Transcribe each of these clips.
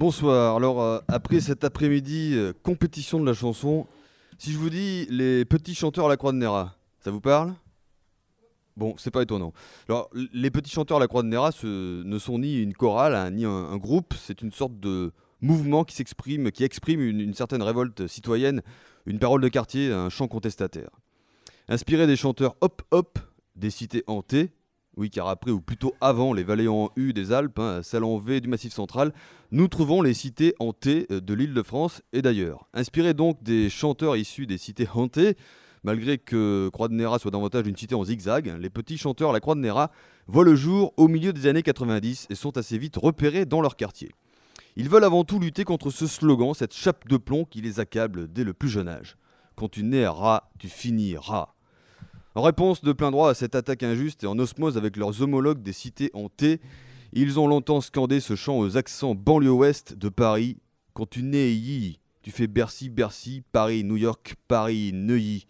Bonsoir. Alors, euh, après cet après-midi, euh, compétition de la chanson, si je vous dis les petits chanteurs à la Croix de Néra, ça vous parle? Bon, c'est pas étonnant. Alors, les petits chanteurs à la Croix de Néra ce- ne sont ni une chorale, hein, ni un, groupe, c'est une sorte de mouvement qui s'exprime, qui exprime une certaine révolte citoyenne, une parole de quartier, un chant contestataire. Inspiré des chanteurs Hop Hop, des cités hantées, oui, car après, ou plutôt avant les vallées en U des Alpes, hein, celles en V du Massif central, nous trouvons les cités hantées euh, de l'île de France et d'ailleurs. Inspirés donc des chanteurs issus des cités hantées, malgré que Croix de Néra soit davantage une cité en zigzag, les petits chanteurs à la Croix de Néra voient le jour au milieu des années 90 et sont assez vite repérés dans leur quartier. Ils veulent avant tout lutter contre ce slogan, cette chape de plomb qui les accable dès le plus jeune âge. Quand tu nais rat, tu finis rat. En réponse de plein droit à cette attaque injuste et en osmose avec leurs homologues des cités hantées, ils ont longtemps scandé ce chant aux accents banlieue ouest de Paris. Quand tu nais yi, tu fais Bercy, Bercy, Paris, New York, Paris, Neuilly.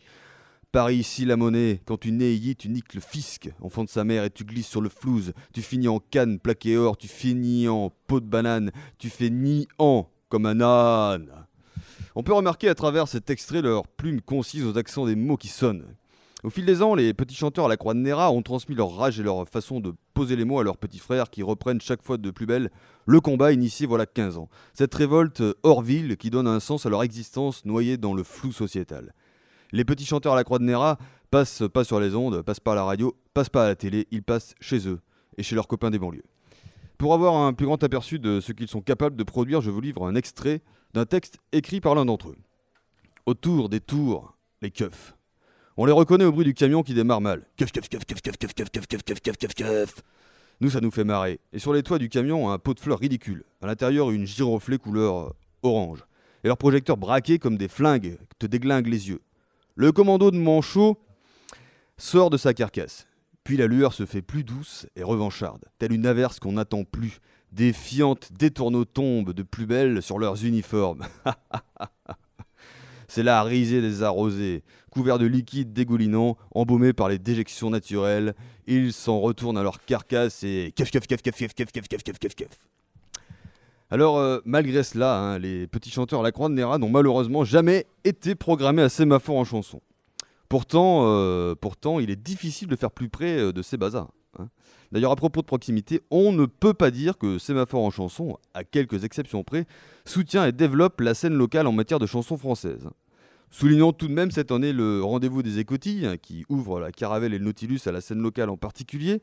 Paris, ici la monnaie. Quand tu nais tu niques le fisc, enfant de sa mère, et tu glisses sur le flouze. Tu finis en canne, plaqué or, tu finis en peau de banane, tu fais ni en comme un âne. On peut remarquer à travers cet extrait leur plume concise aux accents des mots qui sonnent. Au fil des ans, les petits chanteurs à la Croix de Néra ont transmis leur rage et leur façon de poser les mots à leurs petits frères qui reprennent chaque fois de plus belle le combat initié voilà 15 ans. Cette révolte hors ville qui donne un sens à leur existence noyée dans le flou sociétal. Les petits chanteurs à la Croix de Néra passent pas sur les ondes, passent pas à la radio, passent pas à la télé, ils passent chez eux et chez leurs copains des banlieues. Pour avoir un plus grand aperçu de ce qu'ils sont capables de produire, je vous livre un extrait d'un texte écrit par l'un d'entre eux. Autour des tours, les keufs. On les reconnaît au bruit du camion qui démarre mal. Nous, ça nous fait marrer. Et sur les toits du camion, un pot de fleurs ridicule. À l'intérieur, une giroflée couleur orange. Et leurs projecteurs braqués comme des flingues te déglinguent les yeux. Le commando de Manchot sort de sa carcasse. Puis la lueur se fait plus douce et revancharde, telle une averse qu'on n'attend plus. Des fiantes détourneaux tombent de plus belle sur leurs uniformes. C'est la risée des arrosés, couverts de liquide dégoulinant, embaumés par les déjections naturelles. Ils s'en retournent à leur carcasse et kef kef kef kef kef kef kef kef kef. Alors, euh, malgré cela, hein, les petits chanteurs à la Croix de Néra n'ont malheureusement jamais été programmés à sémaphore en chanson. Pourtant, euh, pourtant, il est difficile de faire plus près euh, de ces bazars. hein. D'ailleurs, à propos de proximité, on ne peut pas dire que Sémaphore en chanson, à quelques exceptions près, soutient et développe la scène locale en matière de chansons françaises. Soulignons tout de même cette année le rendez-vous des écotilles, hein, qui ouvre la Caravelle et le Nautilus à la scène locale en particulier.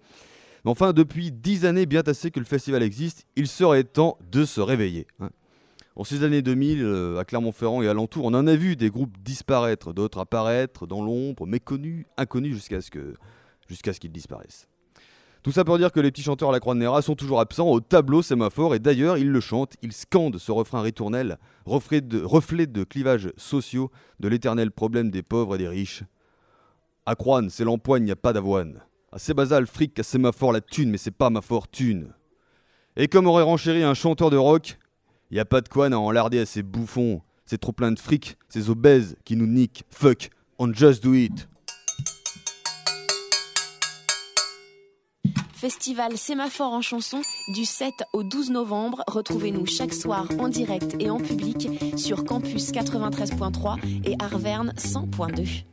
Mais enfin, depuis dix années bien tassées que le festival existe, il serait temps de se réveiller. hein. En ces années 2000, euh, à Clermont-Ferrand et alentour, on en a vu des groupes disparaître, d'autres apparaître dans l'ombre, méconnus, inconnus jusqu'à ce que- jusqu'à ce qu'ils disparaissent. Tout ça pour dire que les petits chanteurs à la Croix de Néra sont toujours absents au tableau sémaphore et d'ailleurs ils le chantent, ils scandent ce refrain ritournel, reflet de, clivages sociaux, de l'éternel problème des pauvres et des riches. À Croine, c'est l'empoigne, y a pas d'avoine. À Sébazal, fric, à sémaphore, la thune, mais c'est pas ma fortune. Et comme aurait renchéri un chanteur de rock, y a pas de quoi à enlarder à ces bouffons. C'est trop plein de fric, ces obèses qui nous niquent. Fuck, on just do it. Festival Sémaphore en chanson du 7 au 12 novembre. Retrouvez-nous chaque soir en direct et en public sur Campus 93.3 et Arverne 100.2.